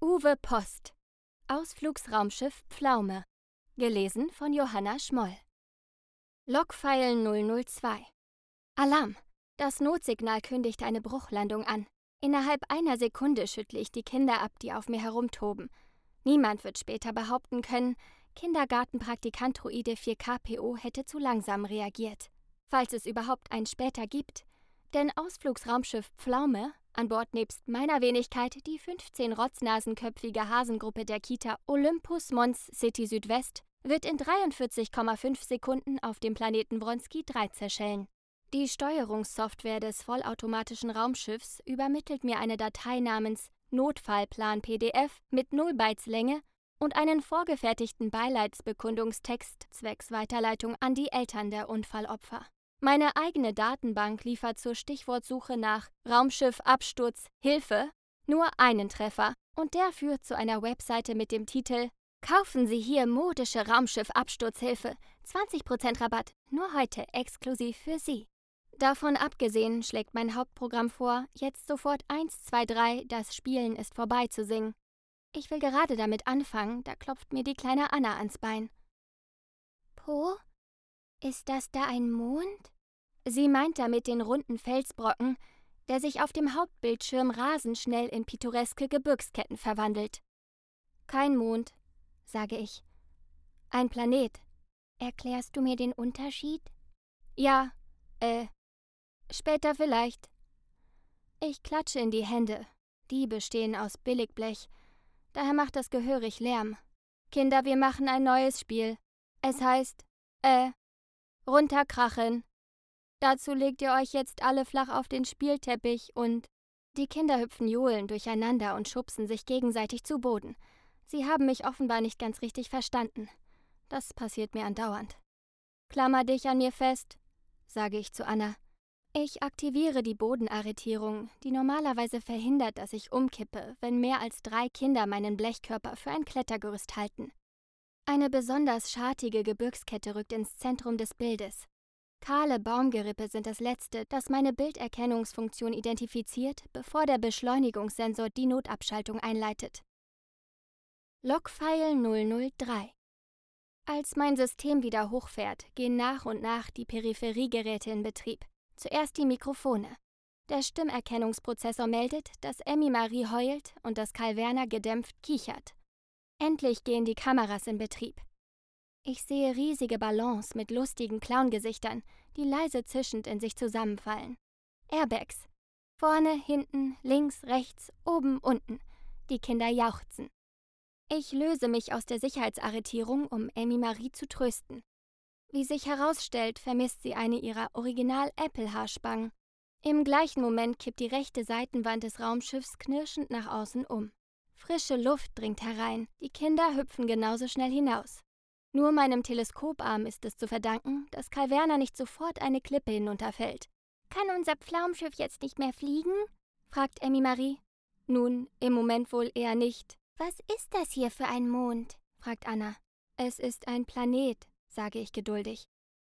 Uwe Post Ausflugsraumschiff Pflaume Gelesen von Johanna Schmoll Logfile 002 Alarm! Das Notsignal kündigt eine Bruchlandung an. Innerhalb einer Sekunde schüttle ich die Kinder ab, die auf mir herumtoben. Niemand wird später behaupten können, Kindergartenpraktikant-Druide 4KPO hätte zu langsam reagiert. Falls es überhaupt ein später gibt. Denn Ausflugsraumschiff Pflaume, an Bord nebst meiner Wenigkeit die 15 rotznasenköpfige Hasengruppe der Kita Olympus Mons City Südwest, wird in 43,5 Sekunden auf dem Planeten Wronski 3 zerschellen. Die Steuerungssoftware des vollautomatischen Raumschiffs übermittelt mir eine Datei namens Notfallplan PDF mit 0 Bytes Länge und einen vorgefertigten Beileidsbekundungstext zwecks Weiterleitung an die Eltern der Unfallopfer. Meine eigene Datenbank liefert zur Stichwortsuche nach Raumschiff Absturz Hilfe nur einen Treffer und der führt zu einer Webseite mit dem Titel Kaufen Sie hier modische Raumschiff Absturzhilfe. 20% Rabatt, nur heute exklusiv für Sie. Davon abgesehen schlägt mein Hauptprogramm vor, jetzt sofort 1, 2, 3, das Spielen ist vorbei zu singen. Ich will gerade damit anfangen, da klopft mir die kleine Anna ans Bein. Po? Ist das da ein Mond? Sie meint damit den runden Felsbrocken, der sich auf dem Hauptbildschirm rasend schnell in pittoreske Gebirgsketten verwandelt. Kein Mond, sage ich. Ein Planet. Erklärst du mir den Unterschied? Ja, äh, später vielleicht. Ich klatsche in die Hände. Die bestehen aus Billigblech Daher macht das gehörig Lärm. Kinder, wir machen ein neues Spiel. Es heißt, äh, runterkrachen. Dazu legt ihr euch jetzt alle flach auf den Spielteppich und die Kinder hüpfen johlen durcheinander und schubsen sich gegenseitig zu Boden. Sie haben mich offenbar nicht ganz richtig verstanden. Das passiert mir andauernd. Klammer dich an mir fest, sage ich zu Anna. Ich aktiviere die Bodenarretierung, die normalerweise verhindert, dass ich umkippe, wenn mehr als drei Kinder meinen Blechkörper für ein Klettergerüst halten. Eine besonders schartige Gebirgskette rückt ins Zentrum des Bildes. Kahle Baumgerippe sind das letzte, das meine Bilderkennungsfunktion identifiziert, bevor der Beschleunigungssensor die Notabschaltung einleitet. Logfile 003 Als mein System wieder hochfährt, gehen nach und nach die Peripheriegeräte in Betrieb. Zuerst die Mikrofone. Der Stimmerkennungsprozessor meldet, dass Emmy Marie heult und dass Karl Werner gedämpft kichert. Endlich gehen die Kameras in Betrieb. Ich sehe riesige Ballons mit lustigen Clown-Gesichtern, die leise zischend in sich zusammenfallen. Airbags. Vorne, hinten, links, rechts, oben, unten. Die Kinder jauchzen. Ich löse mich aus der Sicherheitsarretierung, um Emmy Marie zu trösten. Wie sich herausstellt, vermisst sie eine ihrer Original-Apple-Haarspangen. Im gleichen Moment kippt die rechte Seitenwand des Raumschiffs knirschend nach außen um. Frische Luft dringt herein, die Kinder hüpfen genauso schnell hinaus. Nur meinem Teleskoparm ist es zu verdanken, dass Karl Werner nicht sofort eine Klippe hinunterfällt. Kann unser Pflaumschiff jetzt nicht mehr fliegen? fragt Emmy Marie. Nun, im Moment wohl eher nicht. Was ist das hier für ein Mond? fragt Anna. Es ist ein Planet, sage ich geduldig.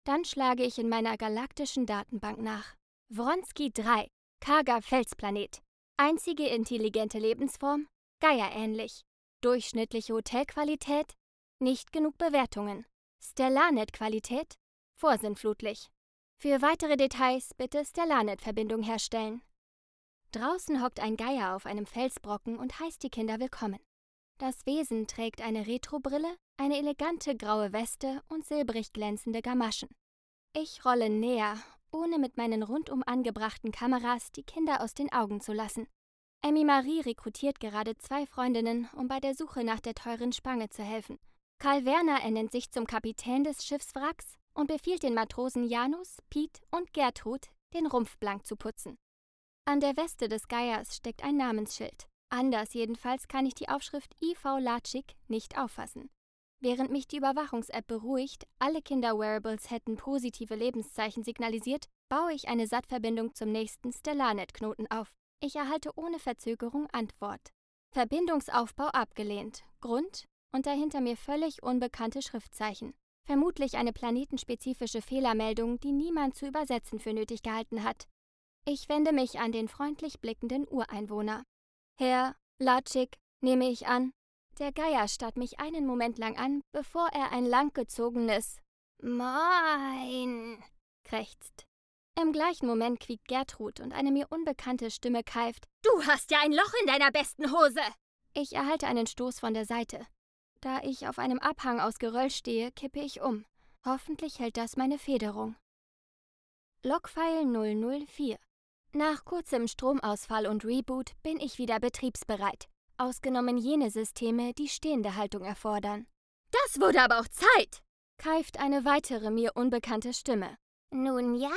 Dann schlage ich in meiner galaktischen Datenbank nach. Wronski 3, karger Felsplanet. Einzige intelligente Lebensform, Geier-ähnlich. Durchschnittliche Hotelqualität, nicht genug Bewertungen. Stellarnet-Qualität, vorsinnflutlich. Für weitere Details bitte Stellarnet-Verbindung herstellen. Draußen hockt ein Geier auf einem Felsbrocken und heißt die Kinder willkommen. Das Wesen trägt eine Retrobrille, eine elegante graue Weste und silbrig glänzende Gamaschen. Ich rolle näher, ohne mit meinen rundum angebrachten Kameras die Kinder aus den Augen zu lassen. Emmy Marie rekrutiert gerade zwei Freundinnen, um bei der Suche nach der teuren Spange zu helfen. Karl Werner ernennt sich zum Kapitän des Schiffswracks und befiehlt den Matrosen Janus, Piet und Gertrud, den Rumpf blank zu putzen. An der Weste des Geiers steckt ein Namensschild. Anders jedenfalls kann ich die Aufschrift IV Latschik nicht auffassen. Während mich die Überwachungs-App beruhigt, alle Kinder-Wearables hätten positive Lebenszeichen signalisiert, baue ich eine SAT-Verbindung zum nächsten Stellarnet-Knoten auf. Ich erhalte ohne Verzögerung Antwort. Verbindungsaufbau abgelehnt. Grund? Und dahinter mir völlig unbekannte Schriftzeichen. Vermutlich eine planetenspezifische Fehlermeldung, die niemand zu übersetzen für nötig gehalten hat. Ich wende mich an den freundlich blickenden Ureinwohner. Herr Latschik, nehme ich an. Der Geier starrt mich einen Moment lang an, bevor er ein langgezogenes Moin krächzt. Im gleichen Moment quiekt Gertrud und eine mir unbekannte Stimme keift. Du hast ja ein Loch in deiner besten Hose! Ich erhalte einen Stoß von der Seite. Da ich auf einem Abhang aus Geröll stehe, kippe ich um. Hoffentlich hält das meine Federung. Logfile 004 Nach kurzem Stromausfall und Reboot bin ich wieder betriebsbereit, ausgenommen jene Systeme, die stehende Haltung erfordern. Das wurde aber auch Zeit! keift eine weitere mir unbekannte Stimme. Nun ja,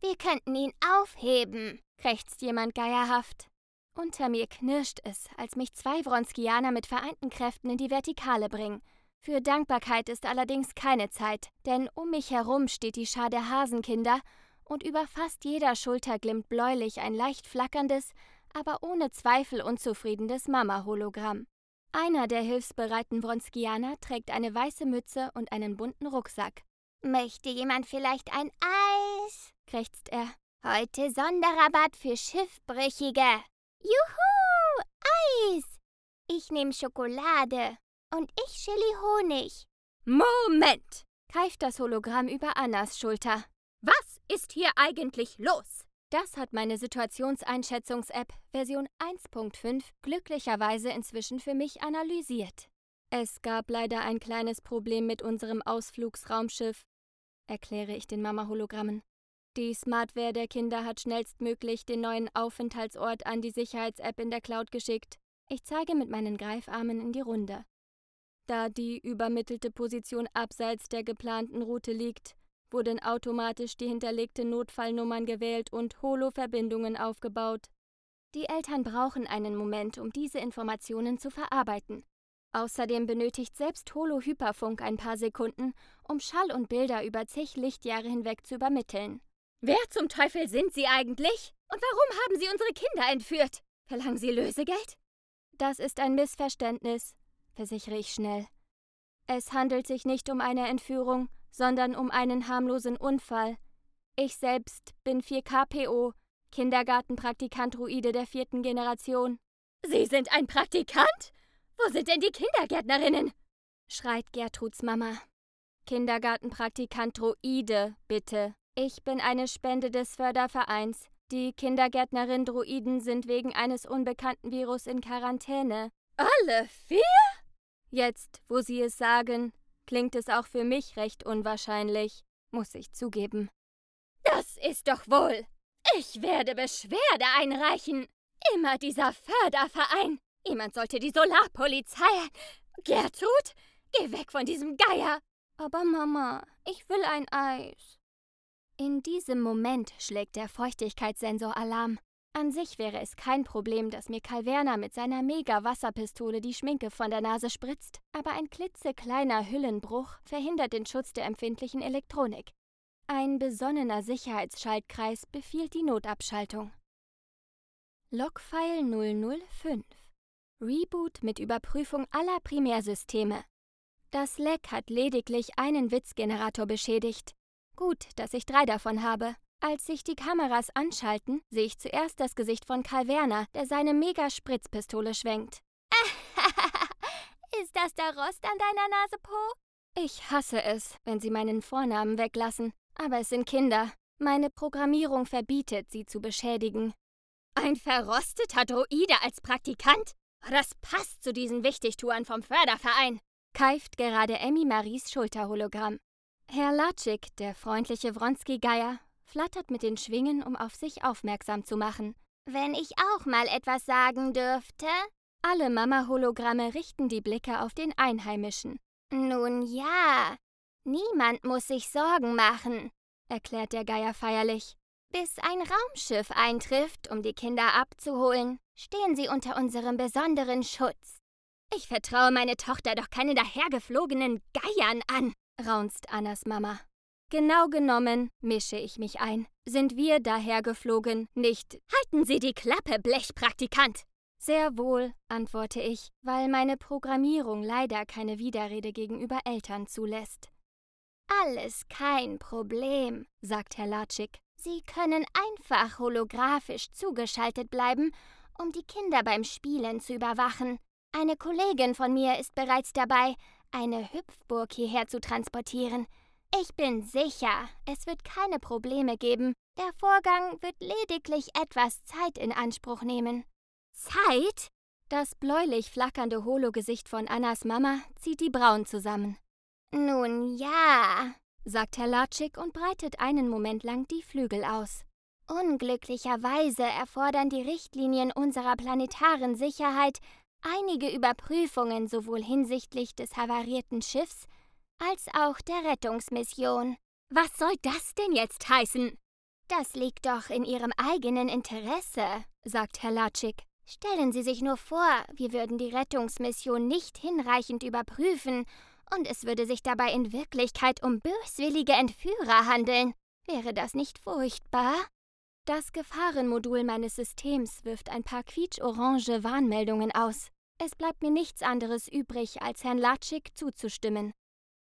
wir könnten ihn aufheben, krächzt jemand geierhaft. Unter mir knirscht es, als mich zwei Wronskianer mit vereinten Kräften in die Vertikale bringen. Für Dankbarkeit ist allerdings keine Zeit, denn um mich herum steht die Schar der Hasenkinder und über fast jeder Schulter glimmt bläulich ein leicht flackerndes, aber ohne Zweifel unzufriedenes Mama-Hologramm. Einer der hilfsbereiten Wronskianer trägt eine weiße Mütze und einen bunten Rucksack. Möchte jemand vielleicht ein Eis? krächzt er. Heute Sonderrabatt für Schiffbrüchige. Juhu! Eis! Ich nehme Schokolade. Und ich Chili Honig. Moment! keift das Hologramm über Annas Schulter. Was ist hier eigentlich los? Das hat meine Situationseinschätzungs-App Version 1.5 glücklicherweise inzwischen für mich analysiert. Es gab leider ein kleines Problem mit unserem Ausflugsraumschiff, erkläre ich den Mama-Hologrammen. Die Smartware der Kinder hat schnellstmöglich den neuen Aufenthaltsort an die Sicherheits-App in der Cloud geschickt. Ich zeige mit meinen Greifarmen in die Runde. Da die übermittelte Position abseits der geplanten Route liegt, wurden automatisch die hinterlegten Notfallnummern gewählt und Holo-Verbindungen aufgebaut. Die Eltern brauchen einen Moment, um diese Informationen zu verarbeiten. Außerdem benötigt selbst Holo-Hyperfunk ein paar Sekunden, um Schall und Bilder über zig Lichtjahre hinweg zu übermitteln. Wer zum Teufel sind Sie eigentlich? Und warum haben Sie unsere Kinder entführt? Verlangen Sie Lösegeld? Das ist ein Missverständnis, versichere ich schnell. Es handelt sich nicht um eine Entführung, sondern um einen harmlosen Unfall. Ich selbst bin 4KPO, Kindergartenpraktikant-Druide der vierten Generation. Sie sind ein Praktikant? Wo sind denn die Kindergärtnerinnen? schreit Gertruds Mama. Kindergartenpraktikant-Druide, bitte. Ich bin eine Spende des Fördervereins. Die Kindergärtnerin-Druiden sind wegen eines unbekannten Virus in Quarantäne. Alle vier? Jetzt, wo Sie es sagen, klingt es auch für mich recht unwahrscheinlich, muss ich zugeben. Das ist doch wohl. Ich werde Beschwerde einreichen. Immer dieser Förderverein. Jemand sollte die Solarpolizei. Gertrud, geh weg von diesem Geier. Aber Mama, ich will ein Eis. In diesem Moment schlägt der Feuchtigkeitssensor Alarm. An sich wäre es kein Problem, dass mir Calverna mit seiner Mega-Wasserpistole die Schminke von der Nase spritzt, aber ein klitzekleiner Hüllenbruch verhindert den Schutz der empfindlichen Elektronik. Ein besonnener Sicherheitsschaltkreis befiehlt die Notabschaltung. Logfile 005 Reboot mit Überprüfung aller Primärsysteme. Das Leck hat lediglich einen Witzgenerator beschädigt. Gut, dass ich drei davon habe. Als sich die Kameras anschalten, sehe ich zuerst das Gesicht von Karl Werner, der seine Mega-Spritzpistole schwenkt. Ist das der Rost an deiner Nase, Po? Ich hasse es, wenn sie meinen Vornamen weglassen. Aber es sind Kinder. Meine Programmierung verbietet, sie zu beschädigen. Ein verrosteter Droide als Praktikant? Das passt zu diesen Wichtigtouren vom Förderverein. Keift gerade Emmy Maries Schulterhologramm. Herr Latschik, der freundliche Wronski-Geier, flattert mit den Schwingen, um auf sich aufmerksam zu machen. Wenn ich auch mal etwas sagen dürfte? Alle Mama-Hologramme richten die Blicke auf den Einheimischen. Nun ja, niemand muss sich Sorgen machen, erklärt der Geier feierlich. Bis ein Raumschiff eintrifft, um die Kinder abzuholen, stehen sie unter unserem besonderen Schutz. Ich vertraue meine Tochter doch keine dahergeflogenen Geiern an raunzt Annas Mama. Genau genommen, mische ich mich ein, sind wir daher geflogen, nicht Halten Sie die Klappe, Blechpraktikant! Sehr wohl, antworte ich, weil meine Programmierung leider keine Widerrede gegenüber Eltern zulässt. Alles kein Problem, sagt Herr Latschik. Sie können einfach holographisch zugeschaltet bleiben, um die Kinder beim Spielen zu überwachen. Eine Kollegin von mir ist bereits dabei, eine Hüpfburg hierher zu transportieren. Ich bin sicher, es wird keine Probleme geben. Der Vorgang wird lediglich etwas Zeit in Anspruch nehmen. Zeit? Das bläulich flackernde Hologesicht von Annas Mama zieht die Brauen zusammen. Nun ja, sagt Herr Latschik und breitet einen Moment lang die Flügel aus. Unglücklicherweise erfordern die Richtlinien unserer planetaren Sicherheit einige Überprüfungen sowohl hinsichtlich des havarierten Schiffs als auch der Rettungsmission. Was soll das denn jetzt heißen? Das liegt doch in Ihrem eigenen Interesse, sagt Herr Latschik. Stellen Sie sich nur vor, wir würden die Rettungsmission nicht hinreichend überprüfen und es würde sich dabei in Wirklichkeit um böswillige Entführer handeln. Wäre das nicht furchtbar? Das Gefahrenmodul meines Systems wirft ein paar quietschorange Warnmeldungen aus. Es bleibt mir nichts anderes übrig, als Herrn Latschik zuzustimmen.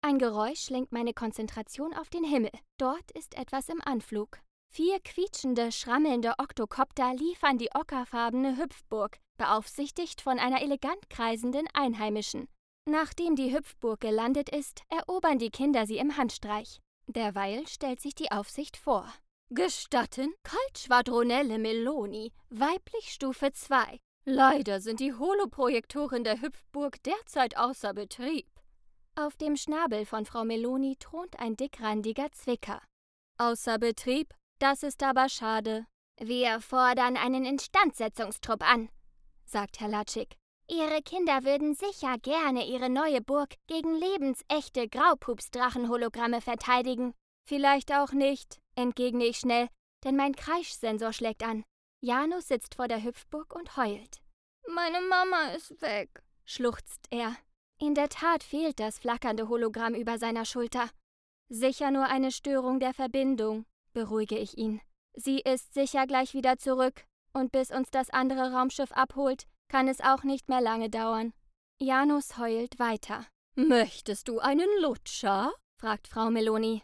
Ein Geräusch lenkt meine Konzentration auf den Himmel. Dort ist etwas im Anflug. Vier quietschende, schrammelnde Oktokopter liefern die ockerfarbene Hüpfburg, beaufsichtigt von einer elegant kreisenden Einheimischen. Nachdem die Hüpfburg gelandet ist, erobern die Kinder sie im Handstreich. Derweil stellt sich die Aufsicht vor. Gestatten, Kaltschwadronelle Meloni, weiblich Stufe 2. Leider sind die Holoprojektoren der Hüpfburg derzeit außer Betrieb. Auf dem Schnabel von Frau Meloni thront ein dickrandiger Zwicker. Außer Betrieb? Das ist aber schade. Wir fordern einen Instandsetzungstrupp an, sagt Herr Latschik. Ihre Kinder würden sicher gerne ihre neue Burg gegen lebensechte Graupupsdrachenhologramme verteidigen. Vielleicht auch nicht, entgegne ich schnell, denn mein Kreischsensor schlägt an. Janus sitzt vor der Hüpfburg und heult. Meine Mama ist weg, schluchzt er. In der Tat fehlt das flackernde Hologramm über seiner Schulter. Sicher nur eine Störung der Verbindung, beruhige ich ihn. Sie ist sicher gleich wieder zurück, und bis uns das andere Raumschiff abholt, kann es auch nicht mehr lange dauern. Janus heult weiter. Möchtest du einen Lutscher? fragt Frau Meloni.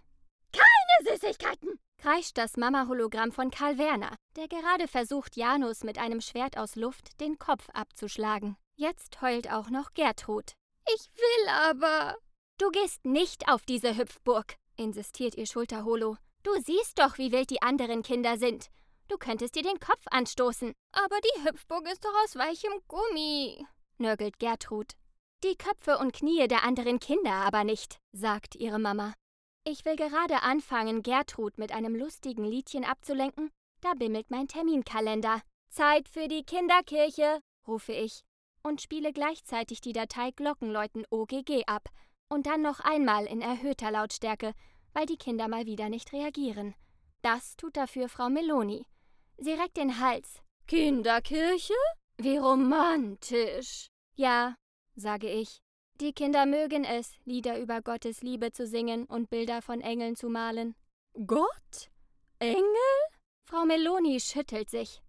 Keine Süßigkeiten! Kreischt das Mama-Hologramm von Karl Werner, der gerade versucht, Janus mit einem Schwert aus Luft den Kopf abzuschlagen. Jetzt heult auch noch Gertrud. Ich will aber. Du gehst nicht auf diese Hüpfburg, insistiert ihr Schulterholo. Du siehst doch, wie wild die anderen Kinder sind. Du könntest dir den Kopf anstoßen. Aber die Hüpfburg ist doch aus weichem Gummi, nörgelt Gertrud. Die Köpfe und Knie der anderen Kinder aber nicht, sagt ihre Mama. Ich will gerade anfangen, Gertrud mit einem lustigen Liedchen abzulenken, da bimmelt mein Terminkalender. Zeit für die Kinderkirche, rufe ich und spiele gleichzeitig die Datei Glockenläuten OGG ab und dann noch einmal in erhöhter Lautstärke, weil die Kinder mal wieder nicht reagieren. Das tut dafür Frau Meloni. Sie reckt den Hals. Kinderkirche? Wie romantisch. Ja, sage ich. Die Kinder mögen es, Lieder über Gottes Liebe zu singen und Bilder von Engeln zu malen. Gott? Engel? Frau Meloni schüttelt sich.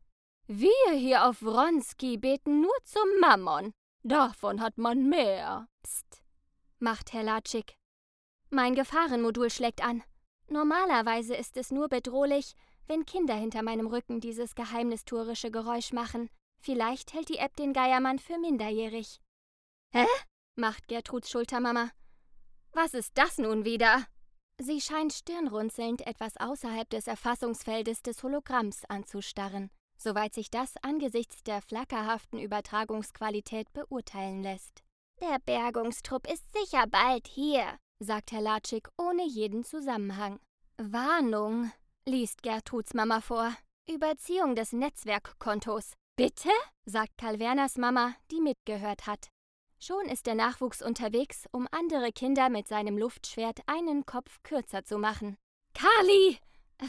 Wir hier auf Wronski beten nur zum Mammon. Davon hat man mehr. Psst, macht Herr Latschik. Mein Gefahrenmodul schlägt an. Normalerweise ist es nur bedrohlich, wenn Kinder hinter meinem Rücken dieses geheimnistuerische Geräusch machen. Vielleicht hält die App den Geiermann für minderjährig. Hä? Macht Gertruds Schultermama. Was ist das nun wieder? Sie scheint stirnrunzelnd etwas außerhalb des Erfassungsfeldes des Hologramms anzustarren soweit sich das angesichts der flackerhaften Übertragungsqualität beurteilen lässt. Der Bergungstrupp ist sicher bald hier, sagt Herr Latschik ohne jeden Zusammenhang. Warnung, liest Gertruds Mama vor. Überziehung des Netzwerkkontos. Bitte? sagt Karl Werners Mama, die mitgehört hat. Schon ist der Nachwuchs unterwegs, um andere Kinder mit seinem Luftschwert einen Kopf kürzer zu machen. Kali!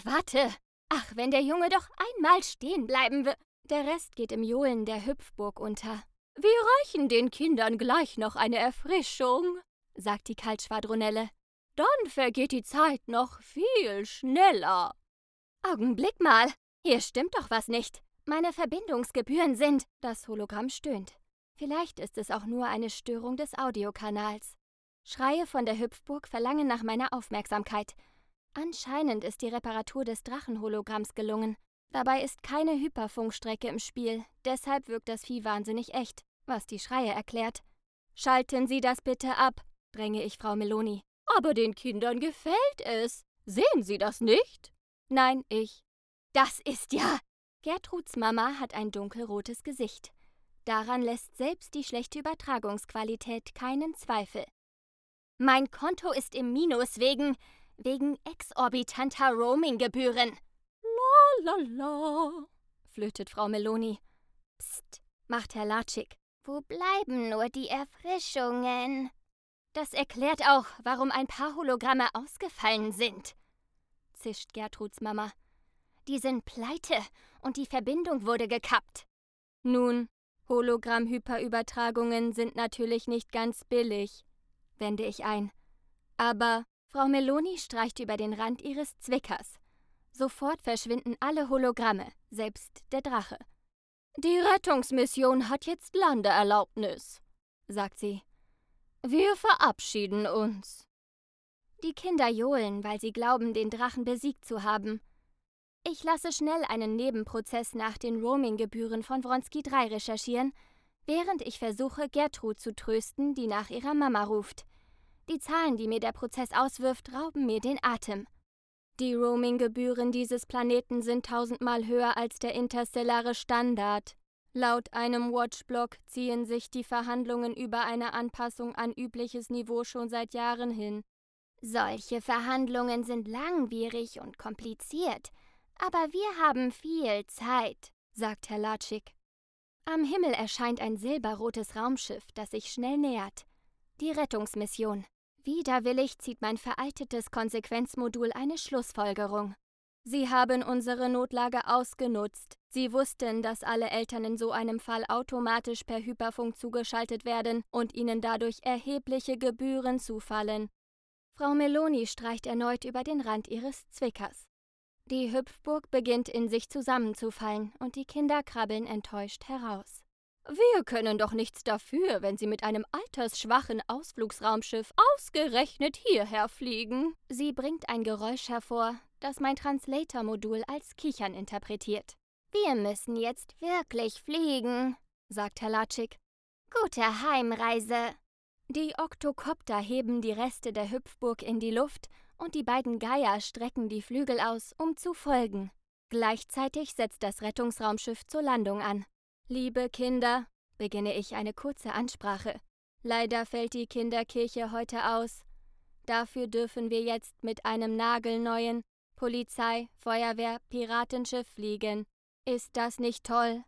Warte! Ach, wenn der Junge doch einmal stehen bleiben will. Der Rest geht im Johlen der Hüpfburg unter. Wir reichen den Kindern gleich noch eine Erfrischung, sagt die Kaltschwadronelle. Dann vergeht die Zeit noch viel schneller. Augenblick mal, hier stimmt doch was nicht. Meine Verbindungsgebühren sind. Das Hologramm stöhnt. Vielleicht ist es auch nur eine Störung des Audiokanals. Schreie von der Hüpfburg verlangen nach meiner Aufmerksamkeit. Anscheinend ist die Reparatur des Drachenhologramms gelungen. Dabei ist keine Hyperfunkstrecke im Spiel, deshalb wirkt das Vieh wahnsinnig echt. was die Schreie erklärt. Schalten Sie das bitte ab, dränge ich Frau Meloni. Aber den Kindern gefällt es. Sehen Sie das nicht? Nein, ich. Das ist ja. Gertruds Mama hat ein dunkelrotes Gesicht. Daran lässt selbst die schlechte Übertragungsqualität keinen Zweifel. Mein Konto ist im Minus wegen wegen exorbitanter Roaminggebühren. La la la, flötet Frau Meloni. Psst, macht Herr Latschik. Wo bleiben nur die Erfrischungen? Das erklärt auch, warum ein paar Hologramme ausgefallen sind, zischt Gertruds Mama. Die sind pleite und die Verbindung wurde gekappt. Nun, Hologramm-Hyperübertragungen sind natürlich nicht ganz billig, wende ich ein. Aber Frau Meloni streicht über den Rand ihres Zwickers. Sofort verschwinden alle Hologramme, selbst der Drache. Die Rettungsmission hat jetzt Landeerlaubnis, sagt sie. Wir verabschieden uns. Die Kinder johlen, weil sie glauben, den Drachen besiegt zu haben. Ich lasse schnell einen Nebenprozess nach den Roaminggebühren von Wronski 3 recherchieren, während ich versuche, Gertrud zu trösten, die nach ihrer Mama ruft. Die Zahlen, die mir der Prozess auswirft, rauben mir den Atem. Die Roaminggebühren dieses Planeten sind tausendmal höher als der interstellare Standard. Laut einem Watchblog ziehen sich die Verhandlungen über eine Anpassung an übliches Niveau schon seit Jahren hin. Solche Verhandlungen sind langwierig und kompliziert, aber wir haben viel Zeit, sagt Herr Latschik. Am Himmel erscheint ein silberrotes Raumschiff, das sich schnell nähert. Die Rettungsmission. Widerwillig zieht mein veraltetes Konsequenzmodul eine Schlussfolgerung. Sie haben unsere Notlage ausgenutzt. Sie wussten, dass alle Eltern in so einem Fall automatisch per Hyperfunk zugeschaltet werden und ihnen dadurch erhebliche Gebühren zufallen. Frau Meloni streicht erneut über den Rand ihres Zwickers. Die Hüpfburg beginnt in sich zusammenzufallen und die Kinder krabbeln enttäuscht heraus. Wir können doch nichts dafür, wenn Sie mit einem altersschwachen Ausflugsraumschiff ausgerechnet hierher fliegen. Sie bringt ein Geräusch hervor, das mein Translator-Modul als Kichern interpretiert. Wir müssen jetzt wirklich fliegen, sagt Herr Latschik. Gute Heimreise. Die Oktokopter heben die Reste der Hüpfburg in die Luft und die beiden Geier strecken die Flügel aus, um zu folgen. Gleichzeitig setzt das Rettungsraumschiff zur Landung an. Liebe Kinder, beginne ich eine kurze Ansprache. Leider fällt die Kinderkirche heute aus. Dafür dürfen wir jetzt mit einem nagelneuen Polizei, Feuerwehr, Piratenschiff fliegen. Ist das nicht toll?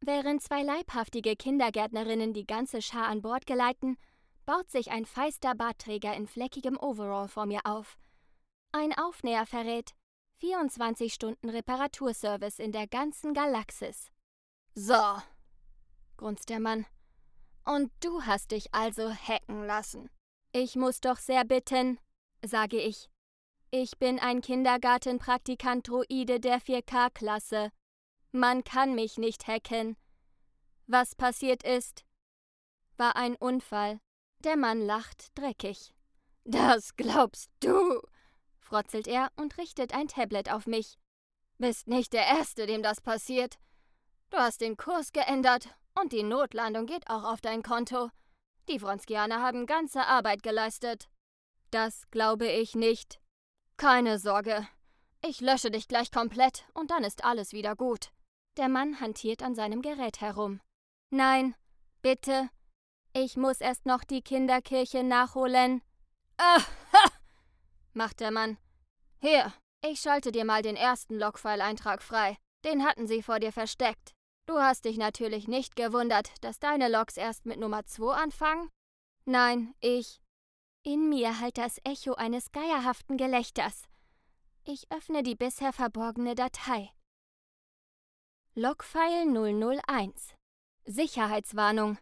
Während zwei leibhaftige Kindergärtnerinnen die ganze Schar an Bord geleiten, baut sich ein feister Bartträger in fleckigem Overall vor mir auf. Ein Aufnäher verrät 24 Stunden Reparaturservice in der ganzen Galaxis. So, grunzt der Mann. Und du hast dich also hacken lassen. Ich muss doch sehr bitten, sage ich. Ich bin ein Kindergartenpraktikant-Droide der 4K-Klasse. Man kann mich nicht hacken. Was passiert ist, war ein Unfall. Der Mann lacht dreckig. Das glaubst du, frotzelt er und richtet ein Tablet auf mich. Bist nicht der Erste, dem das passiert. Du hast den Kurs geändert und die Notlandung geht auch auf dein Konto. Die Vronskianer haben ganze Arbeit geleistet. Das glaube ich nicht. Keine Sorge. Ich lösche dich gleich komplett und dann ist alles wieder gut. Der Mann hantiert an seinem Gerät herum. Nein, bitte. Ich muss erst noch die Kinderkirche nachholen. Ah! Macht der Mann. Hier, ich schalte dir mal den ersten Logfile-Eintrag frei. Den hatten sie vor dir versteckt. Du hast dich natürlich nicht gewundert, dass deine Logs erst mit Nummer 2 anfangen? Nein, ich. In mir halt das Echo eines geierhaften Gelächters. Ich öffne die bisher verborgene Datei. Logfile 001 Sicherheitswarnung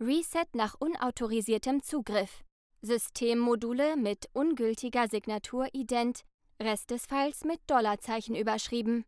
Reset nach unautorisiertem Zugriff Systemmodule mit ungültiger Signatur ident, Rest des Files mit Dollarzeichen überschrieben.